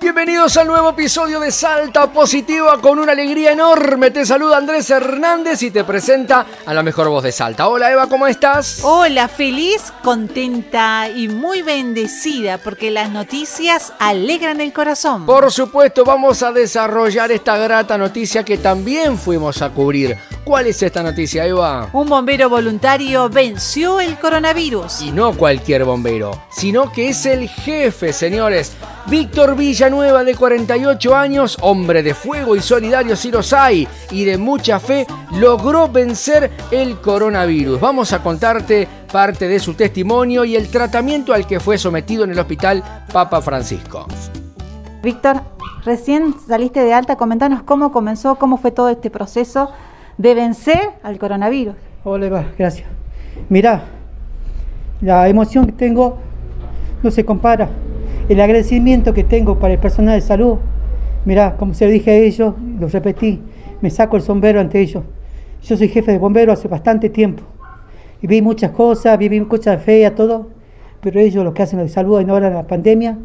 Bienvenidos al nuevo episodio de Salta Positiva con una alegría enorme. Te saluda Andrés Hernández y te presenta a la mejor voz de Salta. Hola Eva, ¿cómo estás? Hola, feliz, contenta y muy bendecida porque las noticias alegran el corazón. Por supuesto, vamos a desarrollar esta grata noticia que también fuimos a cubrir. ¿Cuál es esta noticia, Eva? Un bombero voluntario venció el coronavirus. Y no cualquier bombero, sino que es el jefe, señores. Víctor Villanueva, de 48 años, hombre de fuego y solidario si los hay, y de mucha fe, logró vencer el coronavirus. Vamos a contarte parte de su testimonio y el tratamiento al que fue sometido en el hospital Papa Francisco. Víctor, recién saliste de alta, comentanos cómo comenzó, cómo fue todo este proceso de vencer al coronavirus. Hola, gracias. Mirá, la emoción que tengo no se compara el agradecimiento que tengo para el personal de salud. Mirá, como se lo dije a ellos, lo repetí, me saco el sombrero ante ellos. Yo soy jefe de bomberos hace bastante tiempo. Y vi muchas cosas, viví cosas feas, todo. Pero ellos lo que hacen de salud ahora en la pandemia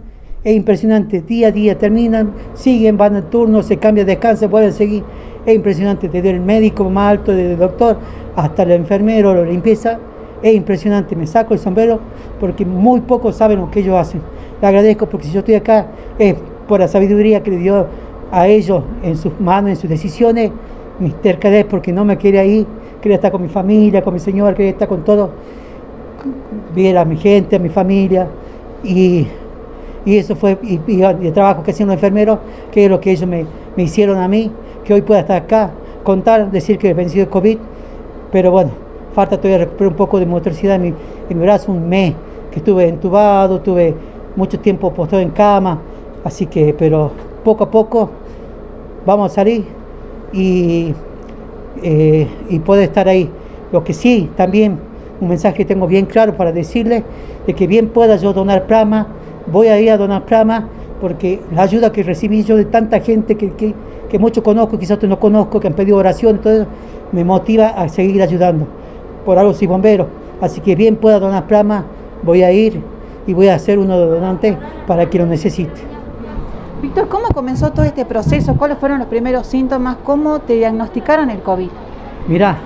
es impresionante. Día a día terminan, siguen, van al turno, se cambian, descansan, pueden seguir. Es impresionante, desde el médico más alto, desde el doctor hasta el enfermero, la limpieza. Es impresionante, me saco el sombrero porque muy pocos saben lo que ellos hacen le agradezco porque si yo estoy acá es por la sabiduría que le dio a ellos en sus manos, en sus decisiones, mi tercadez porque no me quiere ahí, quería estar con mi familia, con mi señor, quería estar con todo, ver a mi gente, a mi familia y, eso fue y, el trabajo que hacían los enfermeros, que es lo que ellos me, hicieron a mí, que hoy pueda estar acá, contar, decir que he vencido el COVID, pero bueno, falta todavía recuperar un poco de motricidad en mi, en mi brazo, un mes que estuve entubado, tuve mucho tiempo postado en cama, así que, pero poco a poco vamos a salir y, eh, y poder estar ahí. Lo que sí, también un mensaje que tengo bien claro para decirle, de que bien pueda yo donar plasma, voy a ir a donar plasma, porque la ayuda que recibí yo de tanta gente que, que, que mucho conozco, quizás no conozco, que han pedido oración, todo me motiva a seguir ayudando. Por algo soy bombero, así que bien pueda donar plasma, voy a ir y voy a hacer uno de donante para quien lo necesite. Víctor, ¿cómo comenzó todo este proceso? ¿Cuáles fueron los primeros síntomas? ¿Cómo te diagnosticaron el COVID? Mirá,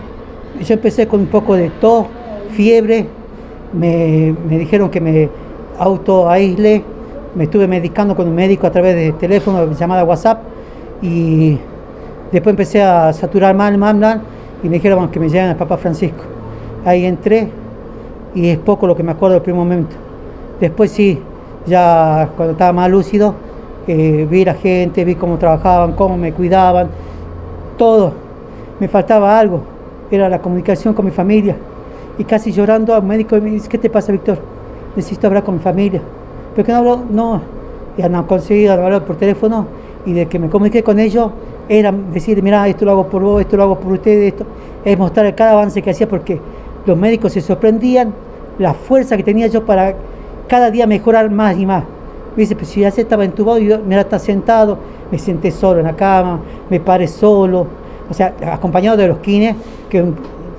yo empecé con un poco de tos, fiebre, me, dijeron que me auto aísle, me estuve medicando con un médico a través de teléfono, llamada WhatsApp, y después empecé a saturar mal, mal, mal, y me dijeron que me lleven al Papa Francisco. Ahí entré, y es poco lo que me acuerdo del primer momento. Después sí, ya cuando estaba más lúcido, eh, vi la gente, vi cómo trabajaban, cómo me cuidaban, todo. Me faltaba algo, era la comunicación con mi familia. Y casi llorando al médico me dice, ¿qué te pasa, Víctor? Necesito hablar con mi familia. Pero que no hablo, no, ya no conseguido hablar por teléfono y de que me comuniqué con ellos era decir, mira, esto lo hago por vos, esto lo hago por ustedes, esto, es mostrar cada avance que hacía porque los médicos se sorprendían la fuerza que tenía yo para cada día mejorar más y más. Me dice, pues si ya se estaba entubado, yo, mira, está sentado, me senté solo en la cama, me paré solo, o sea, acompañado de los kines, que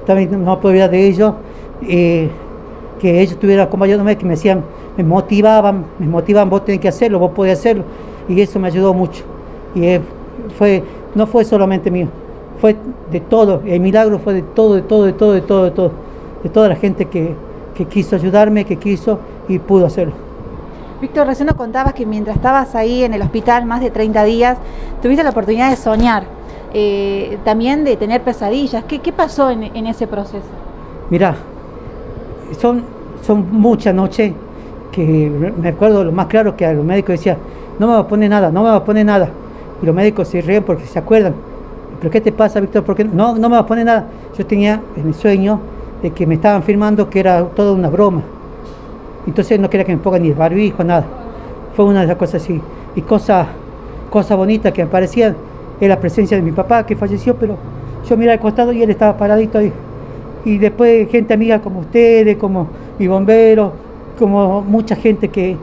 también no puedo olvidar de ellos, eh, que ellos estuvieran acompañándome, que me decían, me motivaban, me motivaban, vos tenés que hacerlo, vos podés hacerlo, y eso me ayudó mucho. Y fue, no fue solamente mío, fue de todo, el milagro fue de todo, de todo, de todo, de todo, de todo, de toda la gente que, que quiso ayudarme, que quiso y pudo hacerlo. Víctor, recién nos contabas que mientras estabas ahí en el hospital más de 30 días, tuviste la oportunidad de soñar, eh, también de tener pesadillas. ¿Qué, qué pasó en, ese proceso? Mirá, son, son muchas noches que me acuerdo lo más claro que a los médicos decía, no me va a poner nada, no me va a poner nada. Y los médicos se ríen porque se acuerdan. ¿Pero qué te pasa, Víctor? ¿Por qué? No, no me va a poner nada. Yo tenía en el sueño de que me estaban firmando que era toda una broma. Entonces no quería que me pongan ni el barbijo, nada. Fue una de las cosas así. Y cosas cosa bonitas que me parecían es la presencia de mi papá que falleció, pero yo miraba al costado y él estaba paradito ahí. Y después gente amiga como ustedes, como mi bombero, como mucha gente que,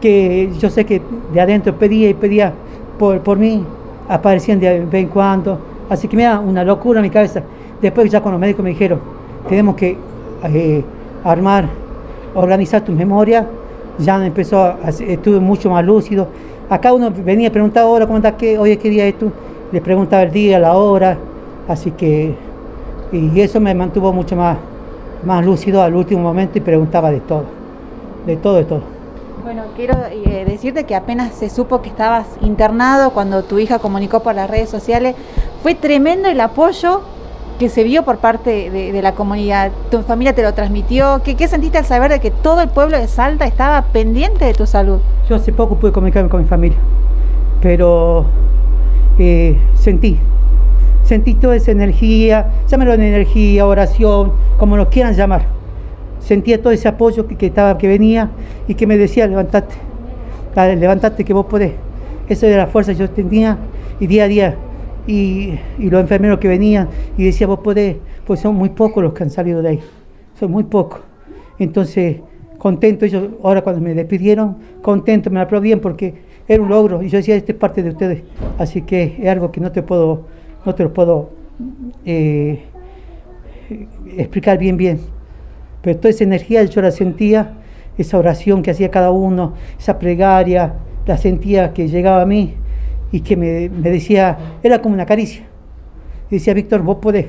que yo sé que de adentro pedía y pedía por, por mí, aparecían de vez en cuando. Así que me da una locura en mi cabeza. Después ya con los médicos me dijeron, tenemos que eh, armar organizar tu memoria, ya empezó, a, estuve mucho más lúcido. Acá uno venía a preguntar ahora cómo está, qué, oye, qué día es tú, le preguntaba el día, la hora, así que, y eso me mantuvo mucho más, más lúcido al último momento y preguntaba de todo, de todo, de todo. Bueno, quiero eh, decirte que apenas se supo que estabas internado cuando tu hija comunicó por las redes sociales, fue tremendo el apoyo que se vio por parte de, la comunidad. Tu familia te lo transmitió. ¿Qué, ¿Qué, sentiste al saber de que todo el pueblo de Salta estaba pendiente de tu salud? Yo hace poco pude comunicarme con mi familia, pero eh, sentí, sentí toda esa energía, llámelo de energía, oración, como lo quieran llamar sentía todo ese apoyo que, estaba, que venía y que me decía, levantate, levantate que vos podés. Esa era la fuerza que yo tenía y día a día. Y, los enfermeros que venían y decía, vos podés, pues son muy pocos los que han salido de ahí, son muy pocos. Entonces, contento, ellos ahora cuando me despidieron, contento, me aplaudían porque era un logro y yo decía, esta es parte de ustedes. Así que es algo que no te puedo, no te lo puedo eh, explicar bien bien. Pero toda esa energía yo la sentía, esa oración que hacía cada uno, esa plegaria, la sentía que llegaba a mí y que me, decía, era como una caricia. Y decía, Víctor, vos podés.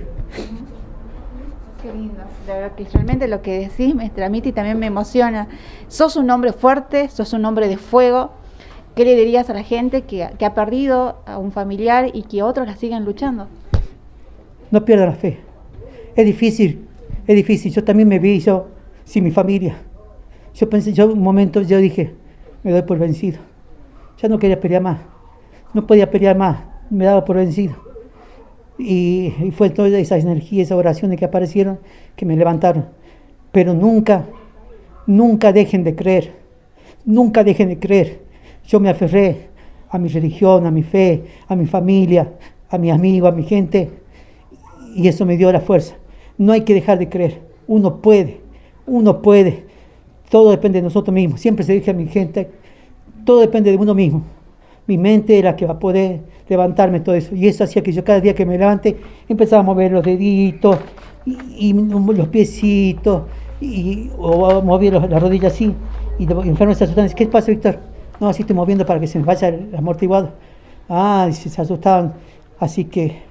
Qué lindo, de verdad que realmente lo que decís me transmite y también me emociona. Sos un hombre fuerte, sos un hombre de fuego. ¿Qué le dirías a la gente que, ha perdido a un familiar y que otros la siguen luchando? No pierda la fe. Es difícil es difícil. Yo también me vi yo sin mi familia. Yo pensé, yo un momento yo dije, me doy por vencido. Ya no quería pelear más. No podía pelear más. Me daba por vencido. Y, fue todas esas energías, esas oraciones que aparecieron que me levantaron. Pero nunca, nunca dejen de creer. Nunca dejen de creer. Yo me aferré a mi religión, a mi fe, a mi familia, a mi amigo, a mi gente. Y eso me dio la fuerza. No hay que dejar de creer. Uno puede, uno puede. Todo depende de nosotros mismos. Siempre se dice a mi gente, todo depende de uno mismo. Mi mente es la que va a poder levantarme todo eso. Y eso hacía que yo cada día que me levante empezaba a mover los deditos y, los piecitos y, o mover las rodillas así. Y los enfermos se asustaban. ¿Qué pasa, Víctor? No, así estoy moviendo para que se me vaya el amortiguado. Ah, se asustaban. Así que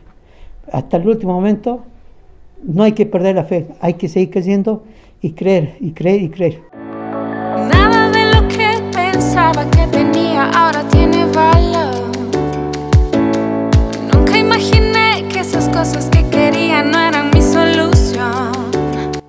hasta el último momento no hay que perder la fe, hay que seguir creciendo y creer, y creer, y creer. Nada de lo que pensaba que tenía ahora tiene valor. Nunca imaginé que esas cosas que quería no eran mi solución.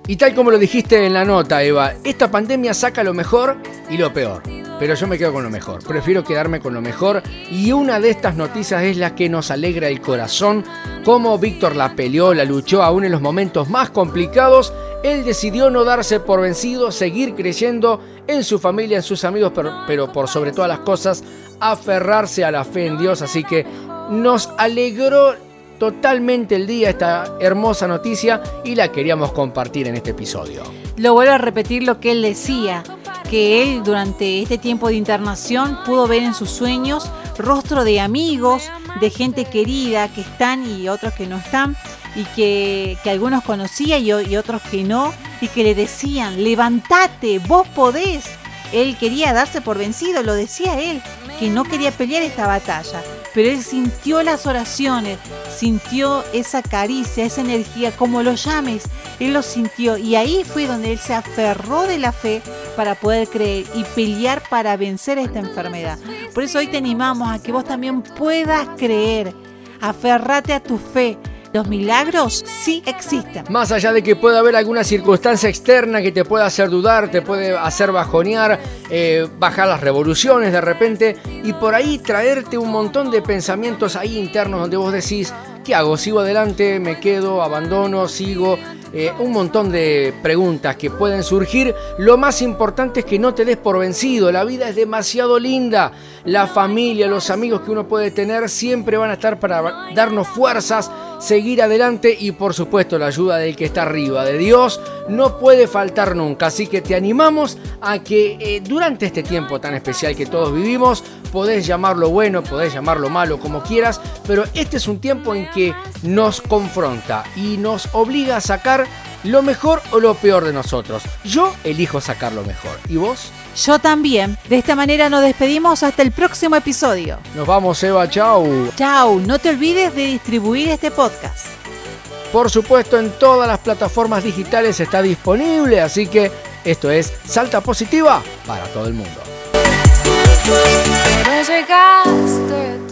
Y tal como lo dijiste en la nota, Eva, esta pandemia saca lo mejor y lo peor pero yo me quedo con lo mejor. Prefiero quedarme con lo mejor y una de estas noticias es la que nos alegra el corazón. Como Víctor la peleó, la luchó aún en los momentos más complicados, él decidió no darse por vencido, seguir creyendo en su familia, en sus amigos, pero, pero por sobre todas las cosas, aferrarse a la fe en Dios. Así que nos alegró totalmente el día esta hermosa noticia y la queríamos compartir en este episodio. Lo vuelvo a repetir lo que él decía que él durante este tiempo de internación pudo ver en sus sueños rostro de amigos, de gente querida que están y otros que no están, y que, algunos conocía y, y otros que no, y que le decían, levántate, vos podés. Él quería darse por vencido, lo decía él, que no quería pelear esta batalla, pero él sintió las oraciones, sintió esa caricia, esa energía, como lo llames, él lo sintió. Y ahí fue donde él se aferró de la fe para poder creer y pelear para vencer esta enfermedad. Por eso hoy te animamos a que vos también puedas creer, aferrate a tu fe, los milagros sí existen. Más allá de que pueda haber alguna circunstancia externa que te pueda hacer dudar, te puede hacer bajonear, eh, bajar las revoluciones de repente y por ahí traerte un montón de pensamientos ahí internos donde vos decís, ¿qué hago? ¿Sigo adelante? ¿Me quedo? ¿Abandono? ¿Sigo? Eh, un montón de preguntas que pueden surgir. Lo más importante es que no te des por vencido. La vida es demasiado linda. La familia, los amigos que uno puede tener siempre van a estar para darnos fuerzas, seguir adelante y por supuesto la ayuda del que está arriba, de Dios, no puede faltar nunca. Así que te animamos a que eh, durante este tiempo tan especial que todos vivimos, podés llamarlo bueno, podés llamarlo malo, como quieras, pero este es un tiempo en que nos confronta y nos obliga a sacar lo mejor o lo peor de nosotros. Yo elijo sacar lo mejor. ¿Y vos? Yo también. De esta manera nos despedimos hasta el próximo episodio. Nos vamos, Eva. Chau. Chau. No te olvides de distribuir este podcast. Por supuesto, en todas las plataformas digitales está disponible, así que esto es Salta Positiva para todo el mundo. Pero llegaste